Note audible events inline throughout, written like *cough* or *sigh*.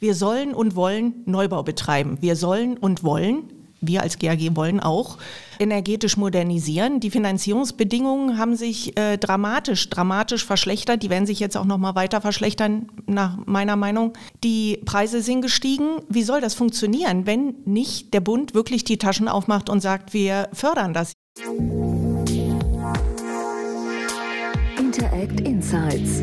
Wir sollen und wollen Neubau betreiben. Wir sollen und wollen wir als GAG wollen auch energetisch modernisieren. Die Finanzierungsbedingungen haben sich äh, dramatisch, dramatisch verschlechtert. Die werden sich jetzt auch noch mal weiter verschlechtern, nach meiner Meinung. Die Preise sind gestiegen. Wie soll das funktionieren, wenn nicht der Bund wirklich die Taschen aufmacht und sagt, wir fördern das? Interact Insights,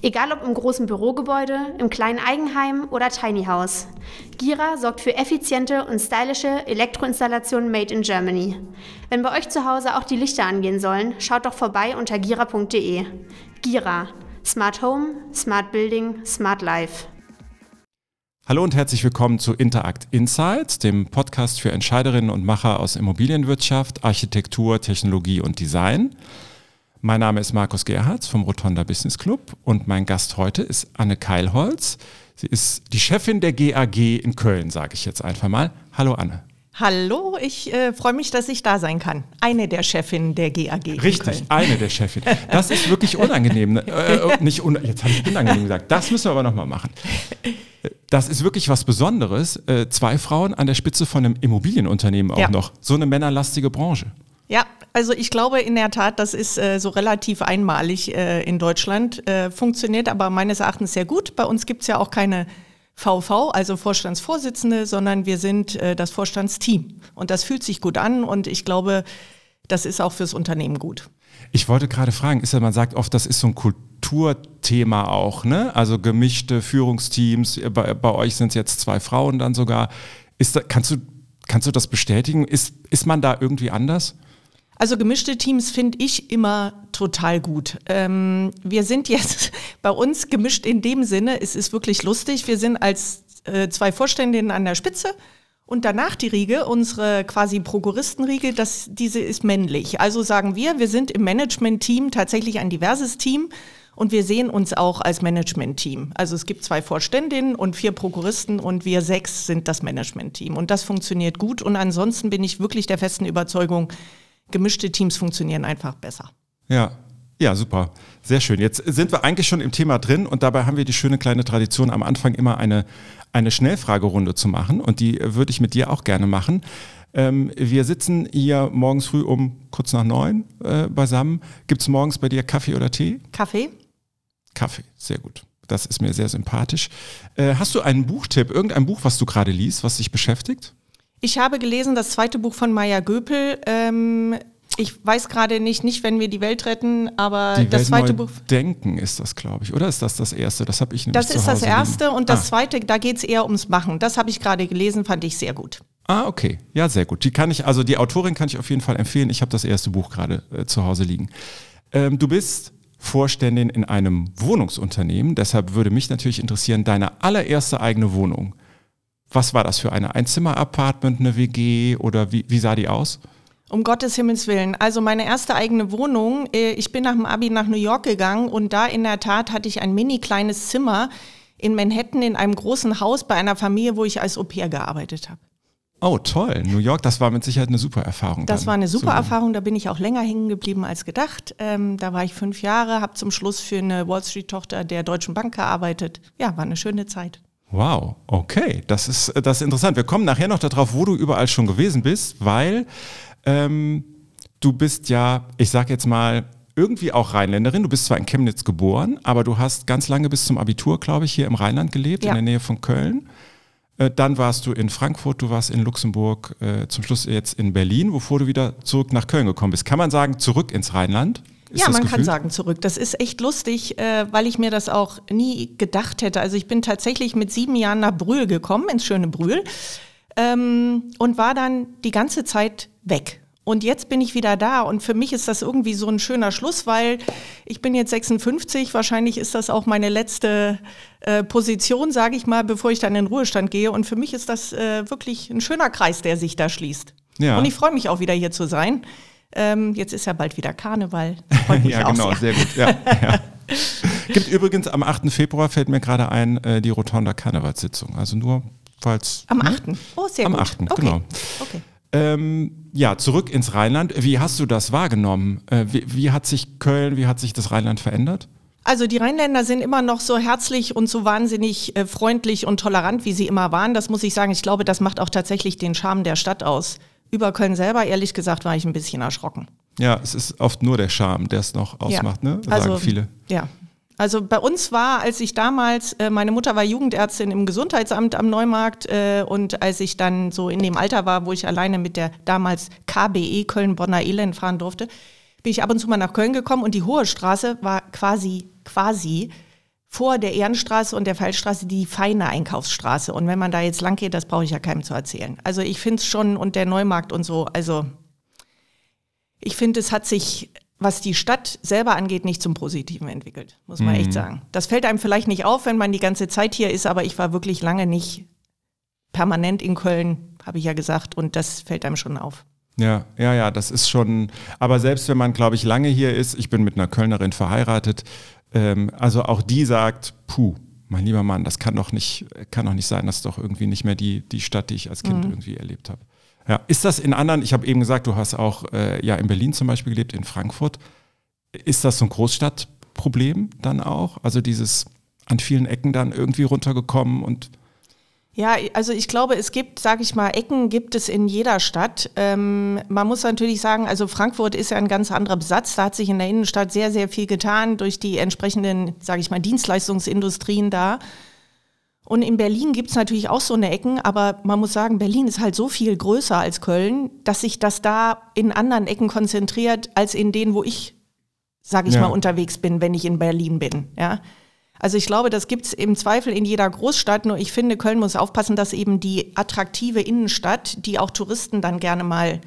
Egal ob im großen Bürogebäude, im kleinen Eigenheim oder Tiny House. Gira sorgt für effiziente und stylische Elektroinstallationen made in Germany. Wenn bei euch zu Hause auch die Lichter angehen sollen, schaut doch vorbei unter gira.de. Gira. Smart Home, Smart Building, Smart Life. Hallo und herzlich willkommen zu Interact Insights, dem Podcast für Entscheiderinnen und Macher aus Immobilienwirtschaft, Architektur, Technologie und Design. Mein Name ist Markus Gerhardt vom Rotonda Business Club und mein Gast heute ist Anne Keilholz. Sie ist die Chefin der GAG in Köln, sage ich jetzt einfach mal. Hallo Anne. Hallo, ich äh, freue mich, dass ich da sein kann. Eine der Chefinnen der GAG. Richtig, eine der Chefinnen. Das ist wirklich unangenehm. Ne? Äh, äh, nicht un jetzt habe ich unangenehm gesagt. Das müssen wir aber nochmal machen. Das ist wirklich was Besonderes. Äh, zwei Frauen an der Spitze von einem Immobilienunternehmen auch ja. noch. So eine männerlastige Branche. Ja, also ich glaube in der Tat, das ist äh, so relativ einmalig äh, in Deutschland. Äh, funktioniert aber meines Erachtens sehr gut. Bei uns gibt es ja auch keine VV, also Vorstandsvorsitzende, sondern wir sind äh, das Vorstandsteam. Und das fühlt sich gut an und ich glaube, das ist auch fürs Unternehmen gut. Ich wollte gerade fragen, ist ja, man sagt oft, das ist so ein Kulturthema auch, ne? Also gemischte Führungsteams, bei, bei euch sind es jetzt zwei Frauen dann sogar. Ist da, kannst, du, kannst du das bestätigen? Ist, ist man da irgendwie anders? Also gemischte Teams finde ich immer total gut. Ähm, wir sind jetzt *laughs* bei uns gemischt in dem Sinne, es ist wirklich lustig. Wir sind als äh, zwei Vorständinnen an der Spitze und danach die Riege, unsere quasi Prokuristenriege, das, diese ist männlich. Also sagen wir, wir sind im Management-Team tatsächlich ein diverses Team und wir sehen uns auch als Management-Team. Also es gibt zwei Vorständinnen und vier Prokuristen und wir sechs sind das Management-Team. Und das funktioniert gut. Und ansonsten bin ich wirklich der festen Überzeugung, gemischte Teams funktionieren einfach besser. Ja, ja, super. Sehr schön. Jetzt sind wir eigentlich schon im Thema drin und dabei haben wir die schöne kleine Tradition, am Anfang immer eine, eine Schnellfragerunde zu machen und die würde ich mit dir auch gerne machen. Ähm, wir sitzen hier morgens früh um kurz nach neun äh, beisammen. Gibt es morgens bei dir Kaffee oder Tee? Kaffee. Kaffee, sehr gut. Das ist mir sehr sympathisch. Äh, hast du einen Buchtipp, irgendein Buch, was du gerade liest, was dich beschäftigt? Ich habe gelesen das zweite Buch von Maya Göpel. Ähm, ich weiß gerade nicht, nicht wenn wir die Welt retten, aber die das Welt zweite Buch. Denken ist das, glaube ich, oder ist das das erste? Das habe ich nämlich Das ist das erste liegen. und das ah. zweite, da geht es eher ums Machen. Das habe ich gerade gelesen, fand ich sehr gut. Ah, okay. Ja, sehr gut. Die kann ich, also die Autorin kann ich auf jeden Fall empfehlen. Ich habe das erste Buch gerade äh, zu Hause liegen. Ähm, du bist Vorständin in einem Wohnungsunternehmen. Deshalb würde mich natürlich interessieren, deine allererste eigene Wohnung. Was war das für eine Einzimmer-Apartment, eine WG oder wie, wie sah die aus? Um Gottes Himmels Willen. Also meine erste eigene Wohnung. Äh, ich bin nach dem Abi nach New York gegangen und da in der Tat hatte ich ein mini kleines Zimmer in Manhattan in einem großen Haus bei einer Familie, wo ich als Au pair gearbeitet habe. Oh, toll. New York, das war mit Sicherheit eine super Erfahrung. Das dann. war eine super Erfahrung, da bin ich auch länger hängen geblieben als gedacht. Ähm, da war ich fünf Jahre, habe zum Schluss für eine Wall Street-Tochter der Deutschen Bank gearbeitet. Ja, war eine schöne Zeit. Wow, okay, das ist, das ist interessant. Wir kommen nachher noch darauf, wo du überall schon gewesen bist, weil ähm, du bist ja, ich sag jetzt mal, irgendwie auch Rheinländerin. Du bist zwar in Chemnitz geboren, aber du hast ganz lange bis zum Abitur, glaube ich, hier im Rheinland gelebt, ja. in der Nähe von Köln. Äh, dann warst du in Frankfurt, du warst in Luxemburg, äh, zum Schluss jetzt in Berlin, bevor du wieder zurück nach Köln gekommen bist. Kann man sagen, zurück ins Rheinland? Ist ja, man Gefühl? kann sagen zurück. Das ist echt lustig, äh, weil ich mir das auch nie gedacht hätte. Also ich bin tatsächlich mit sieben Jahren nach Brühl gekommen, ins schöne Brühl, ähm, und war dann die ganze Zeit weg. Und jetzt bin ich wieder da und für mich ist das irgendwie so ein schöner Schluss, weil ich bin jetzt 56, wahrscheinlich ist das auch meine letzte äh, Position, sage ich mal, bevor ich dann in den Ruhestand gehe. Und für mich ist das äh, wirklich ein schöner Kreis, der sich da schließt. Ja. Und ich freue mich auch wieder hier zu sein. Ähm, jetzt ist ja bald wieder Karneval. *laughs* ja, genau, sehr. sehr gut. Ja, ja. *laughs* Gibt übrigens am 8. Februar, fällt mir gerade ein, äh, die Rotonda Karnevalssitzung. Also nur, falls. Am 8. Ne? Oh, sehr am gut. Am 8. Okay. genau. Okay. Ähm, ja, zurück ins Rheinland. Wie hast du das wahrgenommen? Äh, wie, wie hat sich Köln, wie hat sich das Rheinland verändert? Also die Rheinländer sind immer noch so herzlich und so wahnsinnig äh, freundlich und tolerant, wie sie immer waren. Das muss ich sagen. Ich glaube, das macht auch tatsächlich den Charme der Stadt aus. Über Köln selber, ehrlich gesagt, war ich ein bisschen erschrocken. Ja, es ist oft nur der Charme, der es noch ausmacht, ja. ne? Sagen also, viele. Ja. Also bei uns war, als ich damals, äh, meine Mutter war Jugendärztin im Gesundheitsamt am Neumarkt äh, und als ich dann so in dem Alter war, wo ich alleine mit der damals KBE Köln-Bonner Elend fahren durfte, bin ich ab und zu mal nach Köln gekommen und die Hohe Straße war quasi, quasi vor der Ehrenstraße und der Fallstraße die feine Einkaufsstraße. Und wenn man da jetzt lang geht, das brauche ich ja keinem zu erzählen. Also ich finde es schon und der Neumarkt und so, also ich finde, es hat sich, was die Stadt selber angeht, nicht zum Positiven entwickelt, muss man mhm. echt sagen. Das fällt einem vielleicht nicht auf, wenn man die ganze Zeit hier ist, aber ich war wirklich lange nicht permanent in Köln, habe ich ja gesagt, und das fällt einem schon auf. Ja, ja, ja, das ist schon, aber selbst wenn man, glaube ich, lange hier ist, ich bin mit einer Kölnerin verheiratet, ähm, also auch die sagt, puh, mein lieber Mann, das kann doch nicht, kann doch nicht sein, das ist doch irgendwie nicht mehr die, die Stadt, die ich als Kind mhm. irgendwie erlebt habe. Ja, ist das in anderen, ich habe eben gesagt, du hast auch äh, ja in Berlin zum Beispiel gelebt, in Frankfurt. Ist das so ein Großstadtproblem dann auch? Also dieses an vielen Ecken dann irgendwie runtergekommen und ja, also ich glaube, es gibt, sage ich mal, Ecken gibt es in jeder Stadt. Ähm, man muss natürlich sagen, also Frankfurt ist ja ein ganz anderer Besatz. Da hat sich in der Innenstadt sehr, sehr viel getan durch die entsprechenden, sage ich mal, Dienstleistungsindustrien da. Und in Berlin gibt es natürlich auch so eine Ecken, aber man muss sagen, Berlin ist halt so viel größer als Köln, dass sich das da in anderen Ecken konzentriert, als in denen, wo ich, sage ich ja. mal, unterwegs bin, wenn ich in Berlin bin. Ja. Also ich glaube, das gibt es im Zweifel in jeder Großstadt. Nur ich finde, Köln muss aufpassen, dass eben die attraktive Innenstadt, die auch Touristen dann gerne mal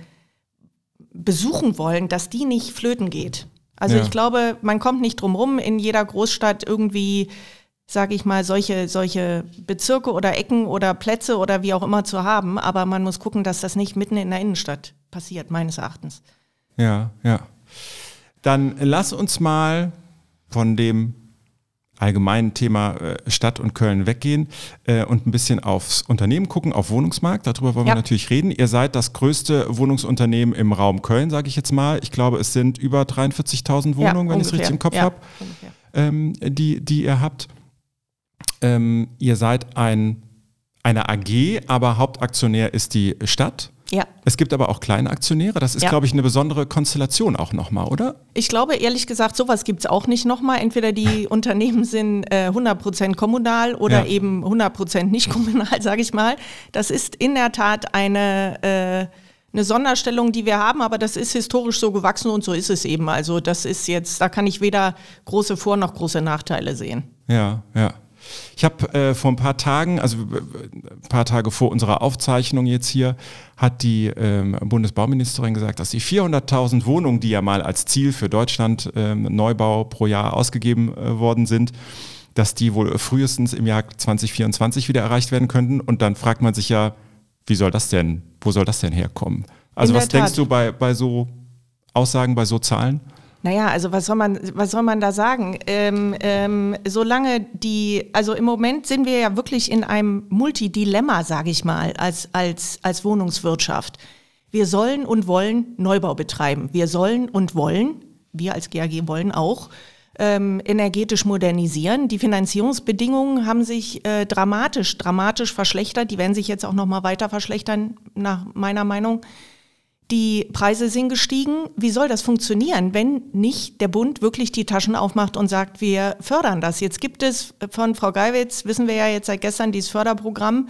besuchen wollen, dass die nicht flöten geht. Also ja. ich glaube, man kommt nicht drum rum, in jeder Großstadt irgendwie, sage ich mal, solche, solche Bezirke oder Ecken oder Plätze oder wie auch immer zu haben. Aber man muss gucken, dass das nicht mitten in der Innenstadt passiert, meines Erachtens. Ja, ja. Dann lass uns mal von dem allgemeinen Thema äh, Stadt und Köln weggehen äh, und ein bisschen aufs Unternehmen gucken, auf Wohnungsmarkt. Darüber wollen ja. wir natürlich reden. Ihr seid das größte Wohnungsunternehmen im Raum Köln, sage ich jetzt mal. Ich glaube, es sind über 43.000 Wohnungen, ja, wenn ich es richtig im Kopf ja, habe, ähm, die, die ihr habt. Ähm, ihr seid ein, eine AG, aber Hauptaktionär ist die Stadt. Ja. Es gibt aber auch kleine Aktionäre. Das ist, ja. glaube ich, eine besondere Konstellation auch nochmal, oder? Ich glaube, ehrlich gesagt, sowas gibt es auch nicht nochmal. Entweder die Unternehmen sind äh, 100% kommunal oder ja. eben 100% nicht kommunal, *laughs* sage ich mal. Das ist in der Tat eine, äh, eine Sonderstellung, die wir haben, aber das ist historisch so gewachsen und so ist es eben. Also das ist jetzt, da kann ich weder große Vor- noch große Nachteile sehen. Ja, ja. Ich habe äh, vor ein paar Tagen, also ein paar Tage vor unserer Aufzeichnung jetzt hier, hat die ähm, Bundesbauministerin gesagt, dass die 400.000 Wohnungen, die ja mal als Ziel für Deutschland ähm, Neubau pro Jahr ausgegeben äh, worden sind, dass die wohl frühestens im Jahr 2024 wieder erreicht werden könnten. Und dann fragt man sich ja, wie soll das denn, wo soll das denn herkommen? Also was denkst du bei, bei so Aussagen, bei so Zahlen? Naja, also was soll man, was soll man da sagen? Ähm, ähm, solange die, also im Moment sind wir ja wirklich in einem Multidilemma, sage ich mal, als, als, als Wohnungswirtschaft. Wir sollen und wollen Neubau betreiben. Wir sollen und wollen, wir als GAG wollen auch, ähm, energetisch modernisieren. Die Finanzierungsbedingungen haben sich äh, dramatisch, dramatisch verschlechtert. Die werden sich jetzt auch noch mal weiter verschlechtern, nach meiner Meinung. Die Preise sind gestiegen. Wie soll das funktionieren, wenn nicht der Bund wirklich die Taschen aufmacht und sagt, wir fördern das? Jetzt gibt es von Frau Geiwitz, wissen wir ja jetzt seit gestern, dieses Förderprogramm.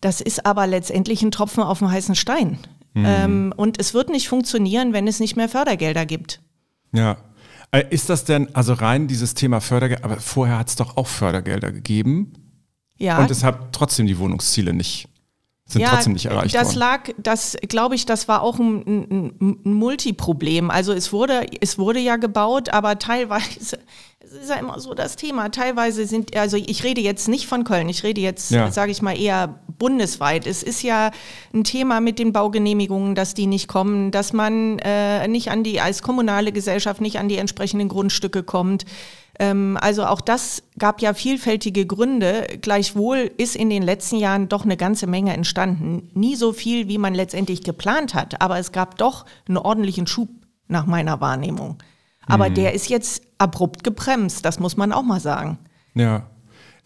Das ist aber letztendlich ein Tropfen auf dem heißen Stein. Mhm. Ähm, und es wird nicht funktionieren, wenn es nicht mehr Fördergelder gibt. Ja. Äh, ist das denn, also rein dieses Thema Fördergelder, aber vorher hat es doch auch Fördergelder gegeben. Ja. Und es hat trotzdem die Wohnungsziele nicht sind ja, trotzdem nicht erreicht das worden. lag, das glaube ich, das war auch ein, ein, ein, Multiproblem. Also es wurde, es wurde ja gebaut, aber teilweise, *laughs* ist ja immer so das Thema. Teilweise sind, also ich rede jetzt nicht von Köln, ich rede jetzt, Ja. sage ich mal, eher bundesweit. Es ist ja ein Thema mit den Baugenehmigungen, dass die nicht kommen, dass man äh, nicht an die, als kommunale Gesellschaft nicht an die entsprechenden Grundstücke kommt. Ähm, also auch das gab ja vielfältige Gründe. Gleichwohl ist in den letzten Jahren doch eine ganze Menge entstanden. Nie so viel, wie man letztendlich geplant hat, aber es gab doch einen ordentlichen Schub nach meiner Wahrnehmung. Aber der ist jetzt abrupt gebremst, das muss man auch mal sagen. Ja.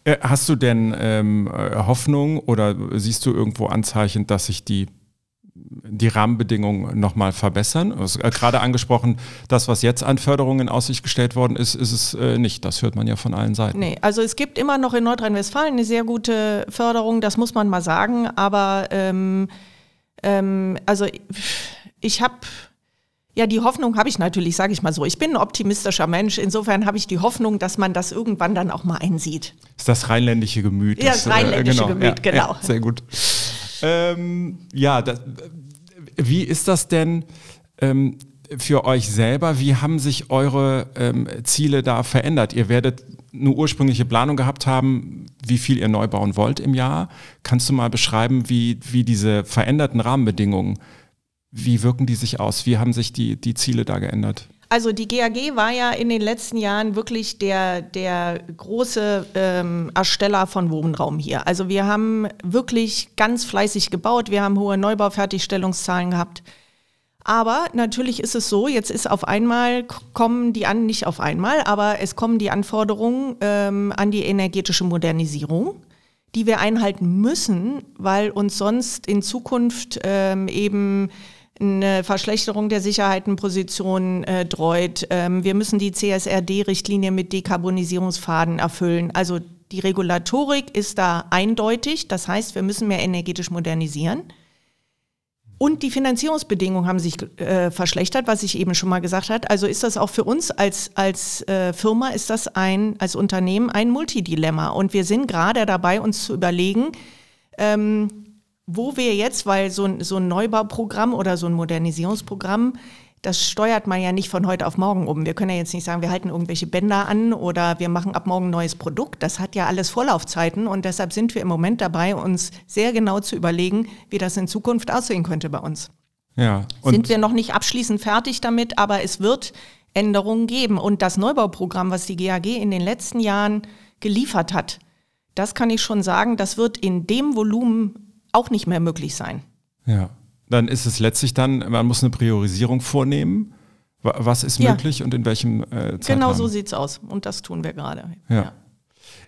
Äh, Hast du denn ähm, äh, Hoffnung oder siehst du irgendwo Anzeichen, dass sich die, die Rahmenbedingungen nochmal verbessern? Hast äh, gerade angesprochen, das, was jetzt an Förderungen in Aussicht gestellt worden ist, ist es äh, nicht. Das hört man ja von allen Seiten. Nee, also es gibt immer noch in Nordrhein-Westfalen eine sehr gute Förderung, das muss man mal sagen. Aber ähm, ähm, also ich habe ja die Hoffnung habe ich natürlich, sage ich mal so. Ich bin ein optimistischer Mensch. Insofern habe ich die Hoffnung, dass man das irgendwann dann auch mal einsieht. ist das rheinländische Gemüt. Ja, das rheinländische Gemüt, genau. Ja, sehr gut. Ähm, ja, das, wie ist das denn ähm, für euch selber? Wie haben sich eure ähm, Ziele da verändert? Ihr werdet eine ursprüngliche Planung gehabt haben, wie viel ihr neu bauen wollt im Jahr. Kannst du mal beschreiben, wie, wie diese veränderten Rahmenbedingungen, wie wirken die sich aus? Wie haben sich die, die Ziele da geändert? Also die GAG war ja in den letzten Jahren wirklich der, der große ähm, Ersteller von Wohnraum hier. Also wir haben wirklich ganz fleißig gebaut, wir haben hohe Neubaufertigstellungszahlen gehabt. Aber natürlich ist es so, jetzt ist auf einmal, kommen die an, nicht auf einmal, aber es kommen die Anforderungen ähm, an die energetische Modernisierung, die wir einhalten müssen, weil uns sonst in Zukunft ähm, eben eine Verschlechterung der Sicherheitenposition äh, dreut. Ähm, wir müssen die CSRD-Richtlinie mit Dekarbonisierungsfaden erfüllen. Also die Regulatorik ist da eindeutig. Das heißt, wir müssen mehr energetisch modernisieren. Und die Finanzierungsbedingungen haben sich äh, verschlechtert, was ich eben schon mal gesagt habe. Also ist das auch für uns als, als äh, Firma, ist das ein, als Unternehmen ein Multidilemma. Und wir sind gerade dabei, uns zu überlegen, ähm, wo wir jetzt, weil so ein, so ein Neubauprogramm oder so ein Modernisierungsprogramm, das steuert man ja nicht von heute auf morgen um. Wir können ja jetzt nicht sagen, wir halten irgendwelche Bänder an oder wir machen ab morgen ein neues Produkt. Das hat ja alles Vorlaufzeiten und deshalb sind wir im Moment dabei, uns sehr genau zu überlegen, wie das in Zukunft aussehen könnte bei uns. Ja, sind wir noch nicht abschließend fertig damit, aber es wird Änderungen geben. Und das Neubauprogramm, was die GAG in den letzten Jahren geliefert hat, das kann ich schon sagen, das wird in dem Volumen auch nicht mehr möglich sein. Ja, dann ist es letztlich dann, man muss eine Priorisierung vornehmen. Wa- Was ist Ja. möglich und in welchem äh, Zeitrahmen? Genau so sieht's aus. Und das tun wir gerade. Ja.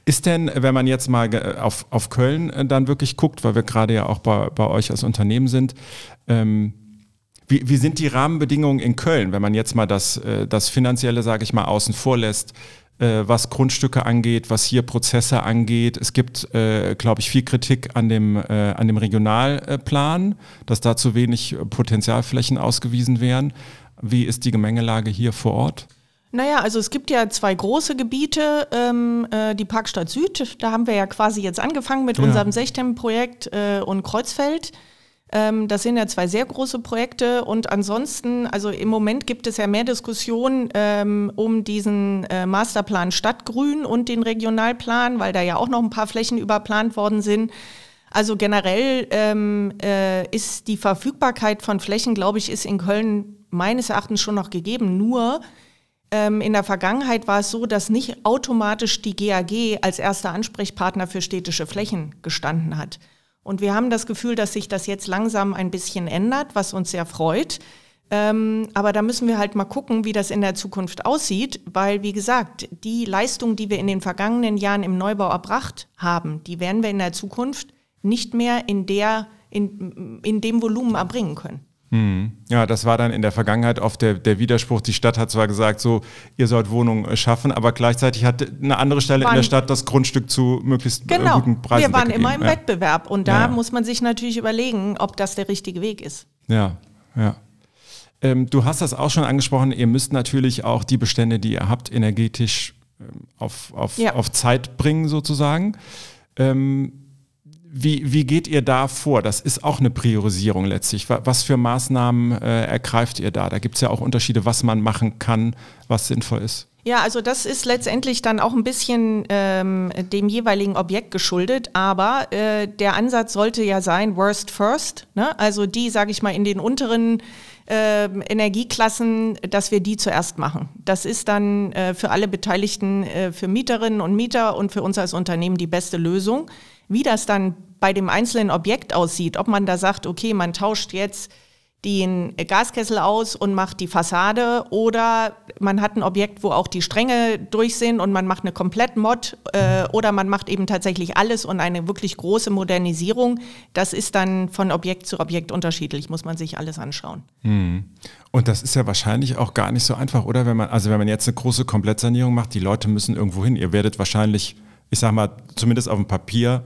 Ist denn, wenn man jetzt mal auf, auf Köln äh, dann wirklich guckt, weil wir gerade ja auch bei, bei euch als Unternehmen sind, ähm, wie, wie sind die Rahmenbedingungen in Köln, wenn man jetzt mal das, äh, das Finanzielle, sage ich mal, außen vor lässt, was Grundstücke angeht, was hier Prozesse angeht? Es gibt, äh, glaube ich, viel Kritik an dem, äh, an dem Regionalplan, dass da zu wenig äh, Potenzialflächen ausgewiesen wären. Wie ist die Gemengelage hier vor Ort? Naja, also es gibt ja zwei große Gebiete, ähm, äh, die Parkstadt Süd, da haben wir ja quasi jetzt angefangen mit Ja. unserem Sechtem-Projekt äh, und Kreuzfeld. Ähm, das sind ja zwei sehr große Projekte und ansonsten, also im Moment gibt es ja mehr Diskussionen ähm, um diesen äh, Masterplan Stadtgrün und den Regionalplan, weil da ja auch noch ein paar Flächen überplant worden sind. Also generell ähm, äh, ist die Verfügbarkeit von Flächen, glaube ich, ist in Köln meines Erachtens schon noch gegeben. Nur ähm, in der Vergangenheit war es so, dass nicht automatisch die GAG als erster Ansprechpartner für städtische Flächen gestanden hat. Und wir haben das Gefühl, dass sich das jetzt langsam ein bisschen ändert, was uns sehr freut. Ähm, aber da müssen wir halt mal gucken, wie das in der Zukunft aussieht, weil, wie gesagt, die Leistung, die wir in den vergangenen Jahren im Neubau erbracht haben, die werden wir in der Zukunft nicht mehr in, der, in, in dem Volumen erbringen können. Ja, das war dann in der Vergangenheit oft der, der Widerspruch. Die Stadt hat zwar gesagt, so, ihr sollt Wohnungen äh, schaffen, aber gleichzeitig hat eine andere Stelle in der Stadt das Grundstück zu möglichst äh, Genau, guten Preisen wir waren weggegeben. immer im ja. Wettbewerb und da Ja. muss man sich natürlich überlegen, ob das der richtige Weg ist. Ja, ja. Ähm, du hast das auch schon angesprochen, ihr müsst natürlich auch die Bestände, die ihr habt, energetisch ähm, auf, auf, Ja. auf Zeit bringen sozusagen. Ähm, wie, wie geht ihr da vor? Das ist auch eine Priorisierung letztlich. Wa- Was für Maßnahmen äh, ergreift ihr da? Da gibt es ja auch Unterschiede, was man machen kann, was sinnvoll ist. Ja, also das ist letztendlich dann auch ein bisschen ähm, dem jeweiligen Objekt geschuldet, aber äh, der Ansatz sollte ja sein, worst first, ne? also die, sage ich mal, in den unteren äh, Energieklassen, dass wir die zuerst machen. Das ist dann äh, für alle Beteiligten, äh, für Mieterinnen und Mieter und für uns als Unternehmen die beste Lösung. Wie das dann bei dem einzelnen Objekt aussieht, ob man da sagt, okay, man tauscht jetzt den Gaskessel aus und macht die Fassade oder man hat ein Objekt, wo auch die Stränge durch sind und man macht eine Komplett-Mod äh, oder man macht eben tatsächlich alles und eine wirklich große Modernisierung. Das ist dann von Objekt zu Objekt unterschiedlich, muss man sich alles anschauen. Hm. Und das ist ja wahrscheinlich auch gar nicht so einfach, oder? Wenn man, also wenn man jetzt eine große Komplettsanierung macht, die Leute müssen irgendwo hin. Ihr werdet wahrscheinlich, ich sag mal, zumindest auf dem Papier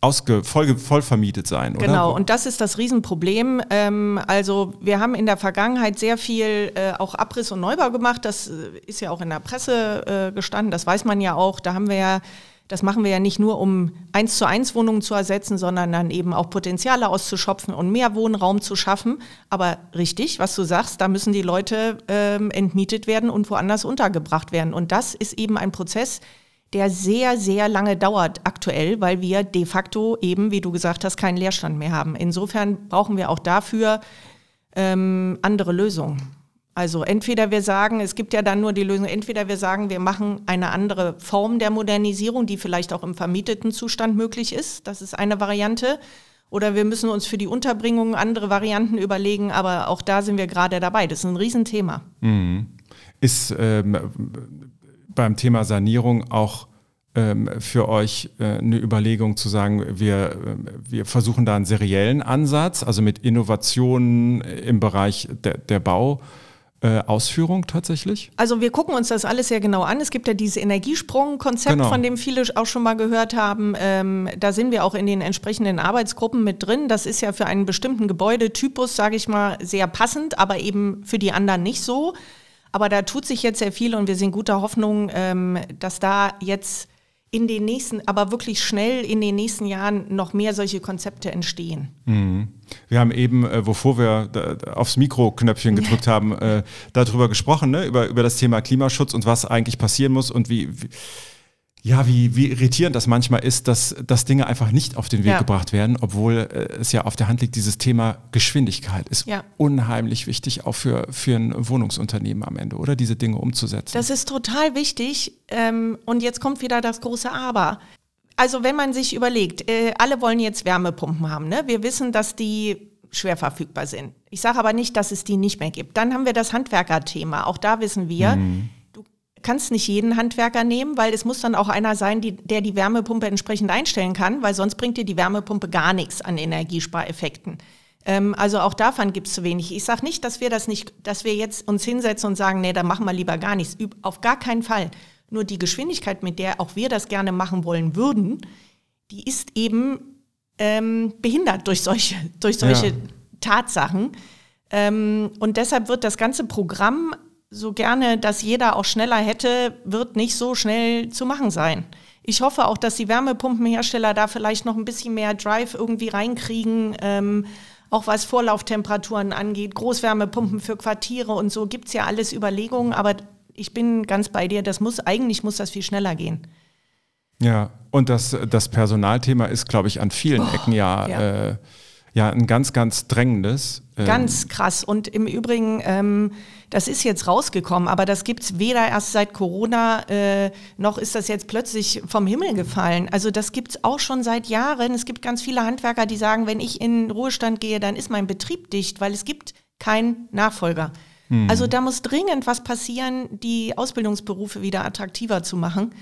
ausge, voll, voll vermietet sein, oder? Genau, und das ist das Riesenproblem. Ähm, also wir haben in der Vergangenheit sehr viel äh, auch Abriss und Neubau gemacht. Das äh, ist ja auch in der Presse äh, gestanden, das weiß man ja auch. Da haben wir ja das machen wir ja nicht nur, um eins zu eins Wohnungen zu ersetzen, sondern dann eben auch Potenziale auszuschöpfen und mehr Wohnraum zu schaffen. Aber richtig, was du sagst, da müssen die Leute ähm, entmietet werden und woanders untergebracht werden. Und das ist eben ein Prozess, der sehr, sehr lange dauert aktuell, weil wir de facto eben, wie du gesagt hast, keinen Leerstand mehr haben. Insofern brauchen wir auch dafür ähm, andere Lösungen. Also entweder wir sagen, es gibt ja dann nur die Lösung, entweder wir sagen, wir machen eine andere Form der Modernisierung, die vielleicht auch im vermieteten Zustand möglich ist. Das ist eine Variante. Oder wir müssen uns für die Unterbringung andere Varianten überlegen, aber auch da sind wir gerade dabei. Das ist ein Riesenthema. Mhm. Ist ähm, beim Thema Sanierung auch ähm, für euch äh, eine Überlegung zu sagen, wir, äh, wir versuchen da einen seriellen Ansatz, also mit Innovationen im Bereich der, der Bau. Äh, Ausführung tatsächlich? Also wir gucken uns das alles sehr genau an. Es gibt ja dieses Energiesprung-Konzept, genau. von dem viele auch schon mal gehört haben. Ähm, da sind wir auch in den entsprechenden Arbeitsgruppen mit drin. Das ist ja für einen bestimmten Gebäudetypus, sage ich mal, sehr passend, aber eben für die anderen nicht so. Aber da tut sich jetzt sehr viel und wir sind guter Hoffnung, ähm, dass da jetzt in den nächsten, aber wirklich schnell in den nächsten Jahren noch mehr solche Konzepte entstehen. Mhm. Wir haben eben, äh, bevor wir da, aufs Mikroknöpfchen gedrückt haben, äh, darüber gesprochen, ne? über, über das Thema Klimaschutz und was eigentlich passieren muss und wie, wie ja, wie, wie irritierend das manchmal ist, dass, dass Dinge einfach nicht auf den Weg ja. gebracht werden, obwohl äh, es ja auf der Hand liegt, dieses Thema Geschwindigkeit ist ja. unheimlich wichtig, auch für, für ein Wohnungsunternehmen am Ende, oder diese Dinge umzusetzen. Das ist total wichtig. Ähm, und jetzt kommt wieder das große Aber. Also wenn man sich überlegt, äh, alle wollen jetzt Wärmepumpen haben. Ne? Wir wissen, dass die schwer verfügbar sind. Ich sage aber nicht, dass es die nicht mehr gibt. Dann haben wir das Handwerkerthema. Auch da wissen wir, mhm kannst nicht jeden Handwerker nehmen, weil es muss dann auch einer sein, die, der die Wärmepumpe entsprechend einstellen kann, weil sonst bringt dir die Wärmepumpe gar nichts an Energiespareffekten. Ähm, also auch davon gibt es zu wenig. Ich sage nicht, dass wir das nicht, dass wir jetzt uns hinsetzen und sagen, nee, da machen wir lieber gar nichts. Auf gar keinen Fall. Nur die Geschwindigkeit, mit der auch wir das gerne machen wollen würden, die ist eben ähm, behindert durch solche, durch solche ja. Tatsachen. Ähm, und deshalb wird das ganze Programm so gerne, dass jeder auch schneller hätte, wird nicht so schnell zu machen sein. Ich hoffe auch, dass die Wärmepumpenhersteller da vielleicht noch ein bisschen mehr Drive irgendwie reinkriegen, ähm, auch was Vorlauftemperaturen angeht, Großwärmepumpen für Quartiere und so gibt es ja alles Überlegungen, aber ich bin ganz bei dir, das muss, eigentlich muss das viel schneller gehen. Ja, und das, das Personalthema ist, glaube ich, an vielen Boah, Ecken ja, ja. Äh, ja ein ganz, ganz drängendes. Ähm, ganz krass. Und im Übrigen, ähm, das ist jetzt rausgekommen, aber das gibt es weder erst seit Corona, äh, noch ist das jetzt plötzlich vom Himmel gefallen. Also das gibt es auch schon seit Jahren. Es gibt ganz viele Handwerker, die sagen, wenn ich in Ruhestand gehe, dann ist mein Betrieb dicht, weil es gibt keinen Nachfolger. Hm. Also da muss dringend was passieren, die Ausbildungsberufe wieder attraktiver zu machen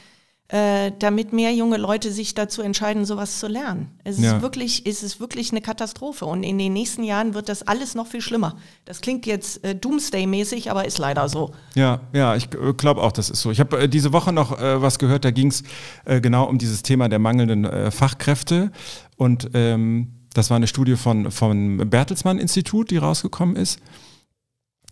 äh, damit mehr junge Leute sich dazu entscheiden, sowas zu lernen. Es ja. ist wirklich, es ist wirklich eine Katastrophe und in den nächsten Jahren wird das alles noch viel schlimmer. Das klingt jetzt äh, Doomsday-mäßig, aber ist leider so. Ja, ja, ich äh, glaube auch, das ist so. Ich habe äh, diese Woche noch äh, was gehört, da ging es genau um dieses Thema der mangelnden Fachkräfte und ähm, das war eine Studie von, vom Bertelsmann Institut, die rausgekommen ist.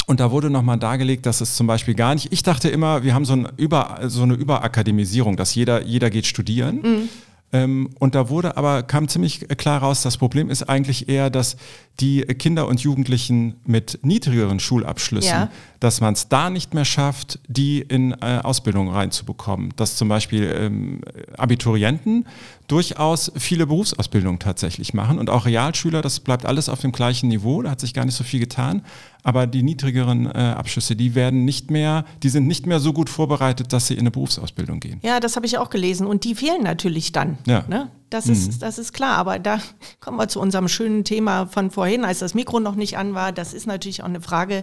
Und da wurde nochmal dargelegt, dass es zum Beispiel gar nicht, ich dachte immer, wir haben so, ein Über, so eine Überakademisierung, dass jeder, jeder geht studieren. Mhm. Ähm, und da wurde aber, kam ziemlich klar raus, das Problem ist eigentlich eher, dass die Kinder und Jugendlichen mit niedrigeren Schulabschlüssen, Ja. dass man es da nicht mehr schafft, die in äh, Ausbildung reinzubekommen. Dass zum Beispiel ähm, Abiturienten durchaus viele Berufsausbildungen tatsächlich machen und auch Realschüler, das bleibt alles auf dem gleichen Niveau, da hat sich gar nicht so viel getan. Aber die niedrigeren äh, Abschlüsse, die werden nicht mehr, die sind nicht mehr so gut vorbereitet, dass sie in eine Berufsausbildung gehen. Ja, das habe ich auch gelesen. Und die fehlen natürlich dann. Ja. Ne? Das, ist, das ist klar. Aber da *laughs* kommen wir zu unserem schönen Thema von vorhin, als das Mikro noch nicht an war. Das ist natürlich auch eine Frage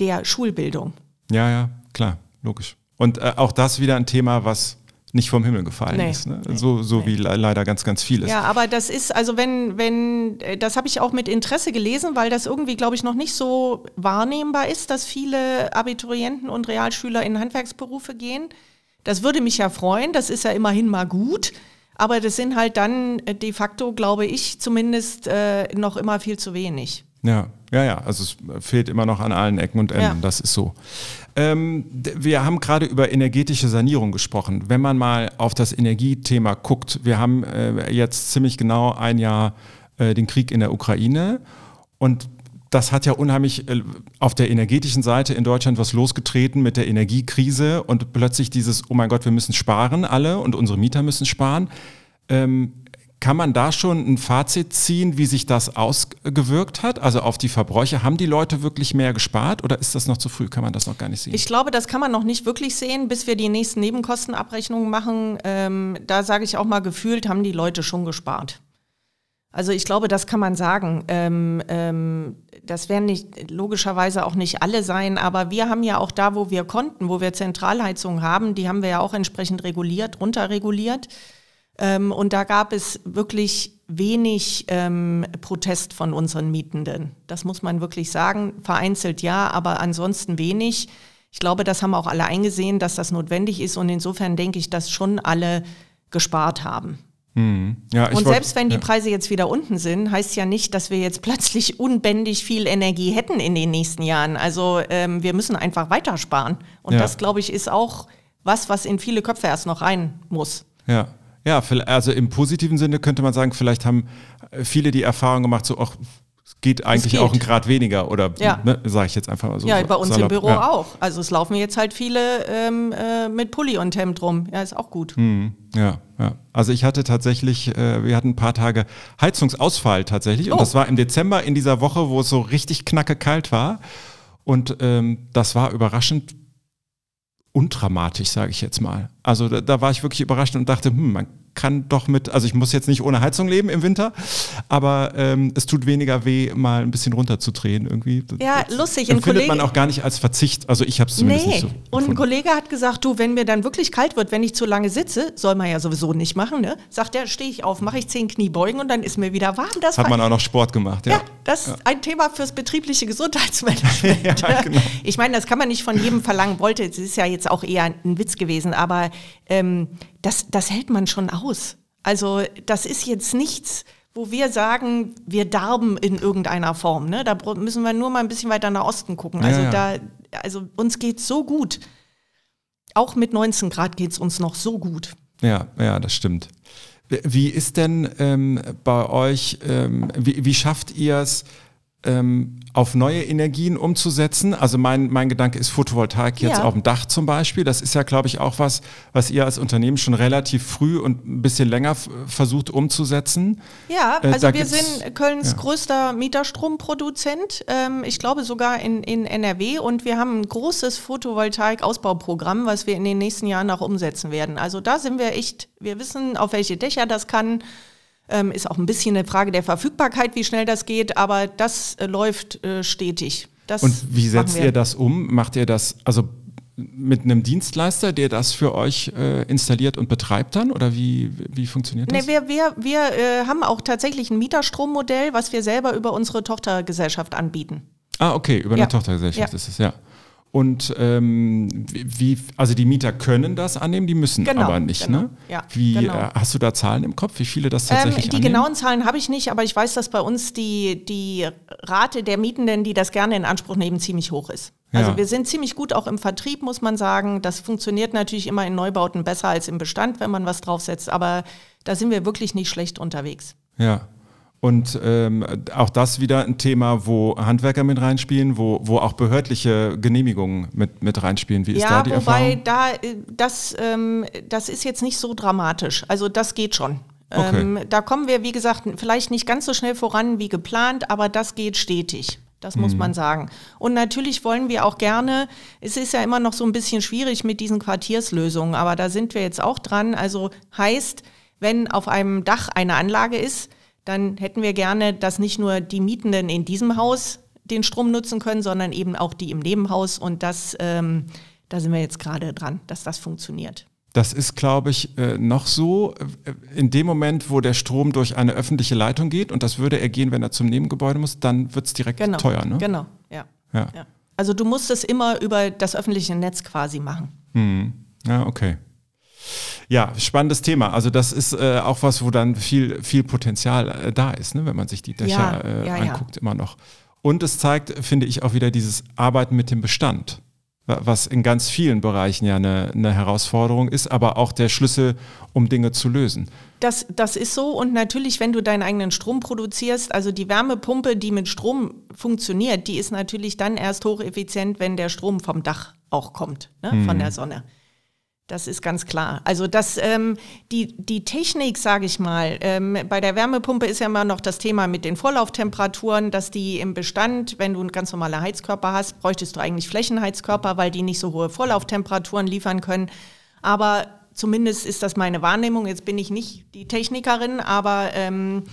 der Schulbildung. Ja, ja, klar, logisch. Und äh, auch das wieder ein Thema, was nicht vom Himmel gefallen Nee, ist. Ne? nee, so so nee. wie le leider ganz, ganz vieles. Ja, aber das ist, also wenn, wenn, äh, das habe ich auch mit Interesse gelesen, weil das irgendwie, glaube ich, noch nicht so wahrnehmbar ist, dass viele Abiturienten und Realschüler in Handwerksberufe gehen. Das würde mich ja freuen, das ist ja immerhin mal gut. Aber das sind halt dann äh, de facto, glaube ich, zumindest äh, noch immer viel zu wenig. Ja, ja, ja. Also es fehlt immer noch an allen Ecken und Enden. Ja. Das ist so. Ähm, wir haben gerade über energetische Sanierung gesprochen. Wenn man mal auf das Energiethema guckt, wir haben äh, jetzt ziemlich genau ein Jahr äh, den Krieg in der Ukraine und das hat ja unheimlich äh, auf der energetischen Seite in Deutschland was losgetreten mit der Energiekrise und plötzlich dieses, oh mein Gott, wir müssen sparen alle und unsere Mieter müssen sparen. Ähm, kann man da schon ein Fazit ziehen, wie sich das ausgewirkt hat? Also auf die Verbräuche, haben die Leute wirklich mehr gespart oder ist das noch zu früh? Kann man das noch gar nicht sehen? Ich glaube, das kann man noch nicht wirklich sehen, bis wir die nächsten Nebenkostenabrechnungen machen. Ähm, da sage ich auch mal, gefühlt haben die Leute schon gespart. Also ich glaube, das kann man sagen. Ähm, ähm, das werden nicht logischerweise auch nicht alle sein, aber wir haben ja auch da, wo wir konnten, wo wir Zentralheizung haben, die haben wir ja auch entsprechend reguliert, runterreguliert. Ähm, und da gab es wirklich wenig ähm, Protest von unseren Mietenden. Das muss man wirklich sagen. Vereinzelt ja, aber ansonsten wenig. Ich glaube, das haben auch alle eingesehen, dass das notwendig ist. Und insofern denke ich, dass schon alle gespart haben. ja, ich Und wollt- selbst wenn die ja. Preise jetzt wieder unten sind, heißt ja nicht, dass wir jetzt plötzlich unbändig viel Energie hätten in den nächsten Jahren. Also ähm, wir müssen einfach weitersparen. Und Ja. das, glaube ich, ist auch was, was in viele Köpfe erst noch rein muss. Ja, ja, also im positiven Sinne könnte man sagen, vielleicht haben äh, viele die Erfahrung gemacht, so, ach, es geht eigentlich geht. auch ein Grad weniger oder, Ja. ne, sage ich jetzt einfach mal so. Ja, bei uns salopp. im Büro ja. auch. Also es laufen jetzt halt viele ähm, äh, mit Pulli und Hemd rum. Ja, ist auch gut. Hm. Ja, ja. Also ich hatte tatsächlich, äh, wir hatten ein paar Tage Heizungsausfall tatsächlich. Und Oh. das war im Dezember in dieser Woche, wo es so richtig knacke kalt war. Und ähm, das war überraschend undramatisch, sage ich jetzt mal. Also da, da war ich wirklich überrascht und dachte, hm, man kann doch mit, also ich muss jetzt nicht ohne Heizung leben im Winter, aber ähm, es tut weniger weh, mal ein bisschen runterzudrehen irgendwie. Ja, Das lustig. Empfindet man Kollege- auch gar nicht als Verzicht. Also ich habe es zumindest Nee, nicht so. und ein. Kollege hat gesagt, du, wenn mir dann wirklich kalt wird, wenn ich zu lange sitze, soll man ja sowieso nicht machen, ne? Sagt er, stehe ich auf, mache ich zehn Kniebeugen und dann ist mir wieder warm. Das Hat man auch noch Sport gemacht, ja. Ja, das ist ein Thema fürs betriebliche *laughs* Gesundheitsmanagement. Ja, genau. Ich meine, das kann man nicht von jedem verlangen. Wollte, es ist ja jetzt auch eher ein Witz gewesen, aber ähm, das, das hält man schon aus. Also das ist jetzt nichts, wo wir sagen, wir darben in irgendeiner Form. Ne? Da müssen wir nur mal ein bisschen weiter nach Osten gucken. Ja, Also ja. da, also uns geht's so gut. Auch mit 19 Grad geht's uns noch so gut. Ja, ja, das stimmt. Wie ist denn ähm, bei euch, ähm, wie, wie schafft ihr es, ähm, auf neue Energien umzusetzen? Also mein, mein Gedanke ist Photovoltaik jetzt Ja. auf dem Dach zum Beispiel. Das ist ja, glaube ich, auch was, was ihr als Unternehmen schon relativ früh und ein bisschen länger versucht umzusetzen. Ja, Äh, also da wir sind Kölns ja. größter Mieterstromproduzent, ähm, ich glaube sogar in, in NRW und wir haben ein großes Photovoltaik-Ausbauprogramm, was wir in den nächsten Jahren auch umsetzen werden. Also da sind wir echt, wir wissen, auf welche Dächer das kann. Ähm, ist auch ein bisschen eine Frage der Verfügbarkeit, wie schnell das geht, aber das äh, läuft äh, stetig. Das Und wie setzt ihr das um? Macht ihr das also mit einem Dienstleister, der das für euch äh, installiert und betreibt dann? Oder wie, wie funktioniert das? Nee, wir wir, wir äh, haben auch tatsächlich ein Mieterstrommodell, was wir selber über unsere Tochtergesellschaft anbieten. Ah, okay, über Ja. eine Tochtergesellschaft Ja. ist es, ja. Und ähm, wie, also die Mieter können das annehmen, die müssen Genau, aber nicht, genau. ne? Ja, wie, genau. äh, hast du da Zahlen im Kopf, wie viele das Ähm, tatsächlich die annehmen? genauen Zahlen habe ich nicht, aber ich weiß, dass bei uns die, die Rate der Mietenden, die das gerne in Anspruch nehmen, ziemlich hoch ist. Also Ja. wir sind ziemlich gut auch im Vertrieb, muss man sagen. Das funktioniert natürlich immer in Neubauten besser als im Bestand, wenn man was draufsetzt, aber da sind wir wirklich nicht schlecht unterwegs. Ja. Und ähm, auch das wieder ein Thema, wo Handwerker mit reinspielen, wo, wo auch behördliche Genehmigungen mit, mit reinspielen. Wie ist da ja, die wobei Erfahrung? da äh, das, ähm, das ist jetzt nicht so dramatisch. Also das geht schon. Okay. Ähm, da kommen wir, wie gesagt, vielleicht nicht ganz so schnell voran wie geplant, aber das geht stetig. Das Mhm. muss man sagen. Und natürlich wollen wir auch gerne, es ist ja immer noch so ein bisschen schwierig mit diesen Quartierslösungen, aber da sind wir jetzt auch dran. Also heißt, wenn auf einem Dach eine Anlage ist, dann hätten wir gerne, dass nicht nur die Mietenden in diesem Haus den Strom nutzen können, sondern eben auch die im Nebenhaus. Und das, ähm, da sind wir jetzt gerade dran, dass das funktioniert. Das ist, glaube ich, äh, noch so äh, in dem Moment, wo der Strom durch eine öffentliche Leitung geht und das würde er gehen, wenn er zum Nebengebäude muss, dann wird es direkt Genau. teuer. Ne? Genau, ja. Ja. ja. Also du musst es immer über das öffentliche Netz quasi machen. Hm. ja, okay. Ja, spannendes Thema. Also das ist äh, auch was, wo dann viel, viel Potenzial äh, da ist, ne? wenn man sich die Dächer Ja, äh, ja, ja. anguckt, immer noch. Und es zeigt, finde ich, auch wieder dieses Arbeiten mit dem Bestand, wa- was in ganz vielen Bereichen ja eine, eine Herausforderung ist, aber auch der Schlüssel, um Dinge zu lösen. Das, das ist so und natürlich, wenn du deinen eigenen Strom produzierst, also die Wärmepumpe, die mit Strom funktioniert, die ist natürlich dann erst hocheffizient, wenn der Strom vom Dach auch kommt, ne, von der Sonne. Das ist ganz klar. Also das, ähm, die, die Technik, sage ich mal, ähm, bei der Wärmepumpe ist ja immer noch das Thema mit den Vorlauftemperaturen, dass die im Bestand, wenn du einen ganz normale Heizkörper hast, bräuchtest du eigentlich Flächenheizkörper, weil die nicht so hohe Vorlauftemperaturen liefern können. Aber zumindest ist das meine Wahrnehmung. Jetzt bin ich nicht die Technikerin, aber ähm,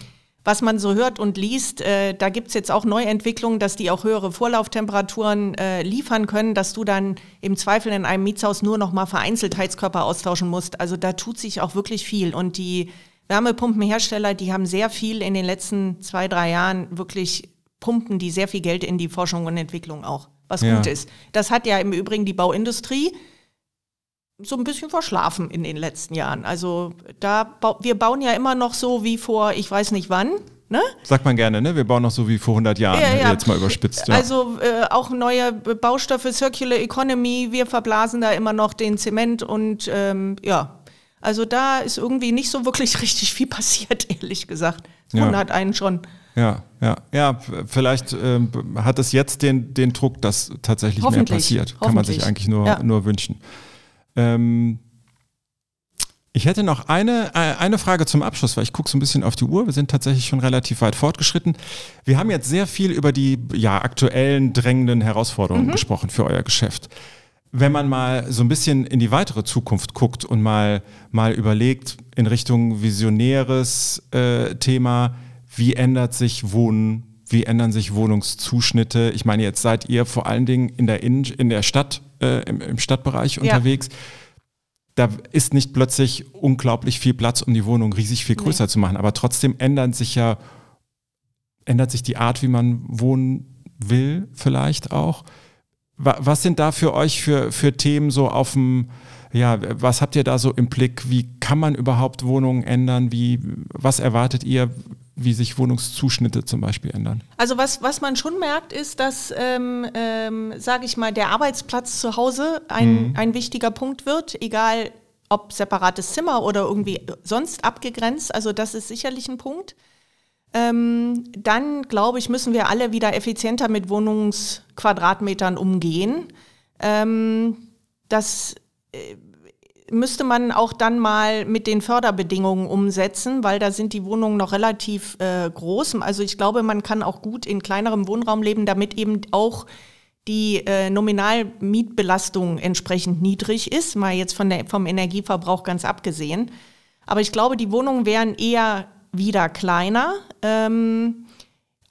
was man so hört und liest, äh, da gibt's jetzt auch Neuentwicklungen, dass die auch höhere Vorlauftemperaturen äh, liefern können, dass du dann im Zweifel in einem Mietshaus nur noch mal vereinzelt Heizkörper austauschen musst. Also da tut sich auch wirklich viel. Und die Wärmepumpenhersteller, die haben sehr viel in den letzten zwei, drei Jahren wirklich pumpen die sehr viel Geld in die Forschung und Entwicklung auch, was Ja. gut ist. Das hat ja im Übrigen die Bauindustrie so ein bisschen verschlafen in den letzten Jahren. Also da wir bauen ja immer noch so wie vor, ich weiß nicht wann. Ne? Sagt man gerne, ne? Wir bauen noch so wie vor 100 Jahren, Ja, ja. jetzt mal überspitzt. Ja. Also äh, auch neue Baustoffe, Circular Economy, wir verblasen da immer noch den Zement und ähm, ja, also da ist irgendwie nicht so wirklich *laughs* richtig viel passiert, ehrlich gesagt. Das wundert einen schon. Ja, ja, ja, vielleicht ähm, hat es jetzt den, den Druck, dass tatsächlich mehr passiert. Kann man sich eigentlich nur, nur wünschen. Ähm, ich hätte noch eine, äh, eine Frage zum Abschluss, weil ich gucke so ein bisschen auf die Uhr. Wir sind tatsächlich schon relativ weit fortgeschritten. Wir haben jetzt sehr viel über die ja, aktuellen drängenden Herausforderungen Mhm. gesprochen für euer Geschäft. Wenn man mal so ein bisschen in die weitere Zukunft guckt und mal, mal überlegt in Richtung visionäres äh, Thema, wie ändert sich Wohnen, wie ändern sich Wohnungszuschnitte? Ich meine, jetzt seid ihr vor allen Dingen in der, Innen in der Stadt, äh, im, im Stadtbereich Ja. unterwegs. Da ist nicht plötzlich unglaublich viel Platz, um die Wohnung riesig viel größer zu machen. Aber trotzdem ändern sich ja, ändert sich die Art, wie man wohnen will, vielleicht auch. Wa- Was sind da für euch für, für Themen so auf dem, ja, was habt ihr da so im Blick? Wie kann man überhaupt Wohnungen ändern? Wie, was erwartet ihr, wie sich Wohnungszuschnitte zum Beispiel ändern? Also was, was man schon merkt, ist, dass, ähm, ähm, sage ich mal, der Arbeitsplatz zu Hause ein, ein wichtiger Punkt wird, egal ob separates Zimmer oder irgendwie sonst abgegrenzt. Also das ist sicherlich ein Punkt. Ähm, dann, glaube ich, müssen wir alle wieder effizienter mit Wohnungsquadratmetern umgehen. Ähm, das äh, müsste man auch dann mal mit den Förderbedingungen umsetzen, weil da sind die Wohnungen noch relativ äh, groß. Also ich glaube, man kann auch gut in kleinerem Wohnraum leben, damit eben auch die äh, Nominalmietbelastung entsprechend niedrig ist, mal jetzt von der, vom Energieverbrauch ganz abgesehen. Aber ich glaube, die Wohnungen wären eher wieder kleiner. Ähm,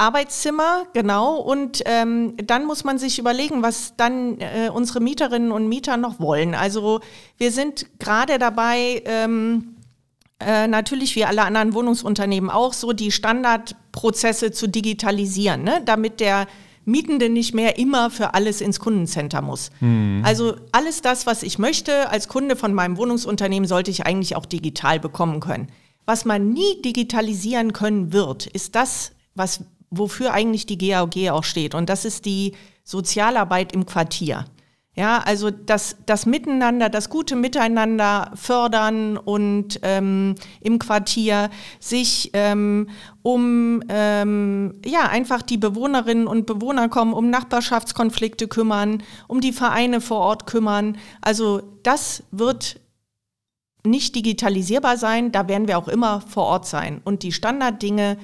Arbeitszimmer, genau. Und ähm, dann muss man sich überlegen, was dann äh, unsere Mieterinnen und Mieter noch wollen. Also wir sind gerade dabei, ähm, äh, natürlich wie alle anderen Wohnungsunternehmen auch, so die Standardprozesse zu digitalisieren, ne? damit der Mietende nicht mehr immer für alles ins Kundencenter muss. Mhm. Also alles das, was ich möchte als Kunde von meinem Wohnungsunternehmen, sollte ich eigentlich auch digital bekommen können. Was man nie digitalisieren können wird, ist das, was, wofür eigentlich die GAOG auch steht. Und das ist die Sozialarbeit im Quartier. Ja, also das, das Miteinander, das gute Miteinander fördern und ähm, im Quartier sich ähm, um ähm, ja einfach die Bewohnerinnen und Bewohner kommen, um Nachbarschaftskonflikte kümmern, um die Vereine vor Ort kümmern. Also das wird nicht digitalisierbar sein, da werden wir auch immer vor Ort sein. Und die Standarddinge,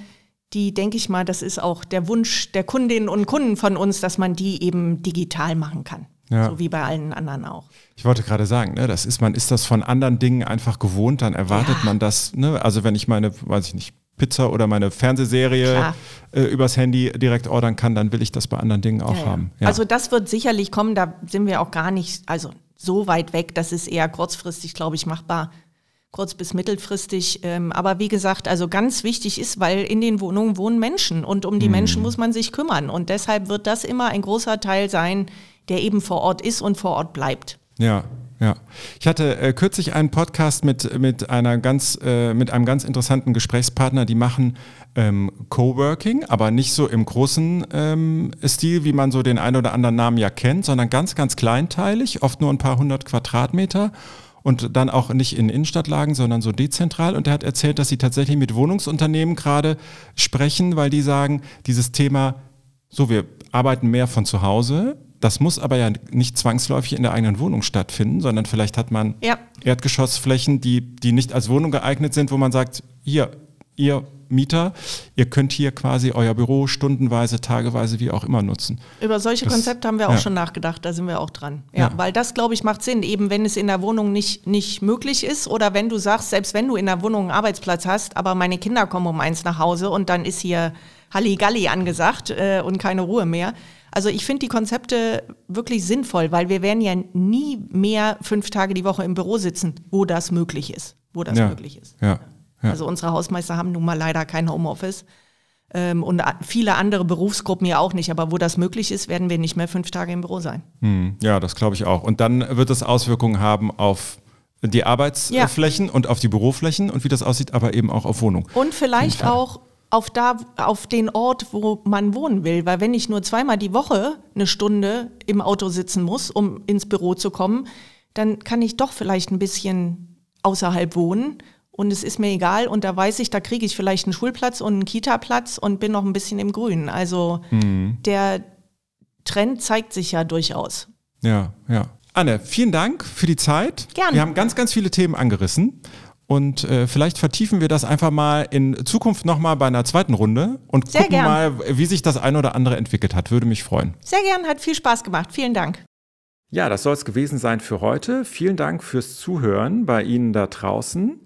die denke ich mal, das ist auch der Wunsch der Kundinnen und Kunden von uns, dass man die eben digital machen kann. Ja. So wie bei allen anderen auch. Ich wollte gerade sagen, ne, das ist, man ist das von anderen Dingen einfach gewohnt, dann erwartet ja. man das, ne? Also wenn ich meine, weiß ich nicht, Pizza oder meine Fernsehserie äh, übers Handy direkt ordern kann, dann will ich das bei anderen Dingen auch ja, haben. Also das wird sicherlich kommen, da sind wir auch gar nicht, also so weit weg, das ist eher kurzfristig, glaube ich, machbar kurz- bis mittelfristig. Ähm, aber wie gesagt, also ganz wichtig ist, weil in den Wohnungen wohnen Menschen und um die mhm. Menschen muss man sich kümmern. Und deshalb wird das immer ein großer Teil sein, der eben vor Ort ist und vor Ort bleibt. Ja, ja, ich hatte äh, kürzlich einen Podcast mit, mit, einer ganz, äh, mit einem ganz interessanten Gesprächspartner, die machen ähm, Coworking, aber nicht so im großen ähm, Stil, wie man so den einen oder anderen Namen ja kennt, sondern ganz, ganz kleinteilig, oft nur ein paar hundert Quadratmeter und dann auch nicht in Innenstadtlagen, sondern so dezentral. Und er hat erzählt, dass sie tatsächlich mit Wohnungsunternehmen gerade sprechen, weil die sagen, dieses Thema, so wir arbeiten mehr von zu Hause, das muss aber ja nicht zwangsläufig in der eigenen Wohnung stattfinden, sondern vielleicht hat man ja. Erdgeschossflächen, die, die nicht als Wohnung geeignet sind, wo man sagt, hier, ihr Mieter, ihr könnt hier quasi euer Büro stundenweise, tageweise, wie auch immer nutzen. Über solche das, Konzepte haben wir auch ja. schon nachgedacht, da sind wir auch dran. Ja, ja. weil das, glaube ich, macht Sinn, eben wenn es in der Wohnung nicht, nicht möglich ist oder wenn du sagst, selbst wenn du in der Wohnung einen Arbeitsplatz hast, aber meine Kinder kommen um eins nach Hause und dann ist hier Halligalli angesagt äh, und keine Ruhe mehr, also ich finde die Konzepte wirklich sinnvoll, weil wir werden ja nie mehr fünf Tage die Woche im Büro sitzen, wo das möglich ist. Wo das ja, möglich ist. Ja, ja. Also unsere Hausmeister haben nun mal leider kein Homeoffice. Ähm, und viele andere Berufsgruppen ja auch nicht. Aber wo das möglich ist, werden wir nicht mehr fünf Tage im Büro sein. Hm, ja, das glaube ich auch. Und dann wird es Auswirkungen haben auf die Arbeitsflächen ja. und auf die Büroflächen und wie das aussieht, aber eben auch auf Wohnung. Und vielleicht auch auf, da, auf den Ort, wo man wohnen will. Weil wenn ich nur zweimal die Woche eine Stunde im Auto sitzen muss, um ins Büro zu kommen, dann kann ich doch vielleicht ein bisschen außerhalb wohnen und es ist mir egal und da weiß ich, da kriege ich vielleicht einen Schulplatz und einen Kita-Platz und bin noch ein bisschen im Grünen. Also mhm. der Trend zeigt sich ja durchaus. Ja, ja. Anne, vielen Dank für die Zeit. Gerne. Wir haben ganz, ganz viele Themen angerissen. Und äh, vielleicht vertiefen wir das einfach mal in Zukunft nochmal bei einer zweiten Runde und Sehr gucken gern. mal, wie sich das ein oder andere entwickelt hat. Würde mich freuen. Sehr gern, hat viel Spaß gemacht. Vielen Dank. Ja, das soll es gewesen sein für heute. Vielen Dank fürs Zuhören bei Ihnen da draußen.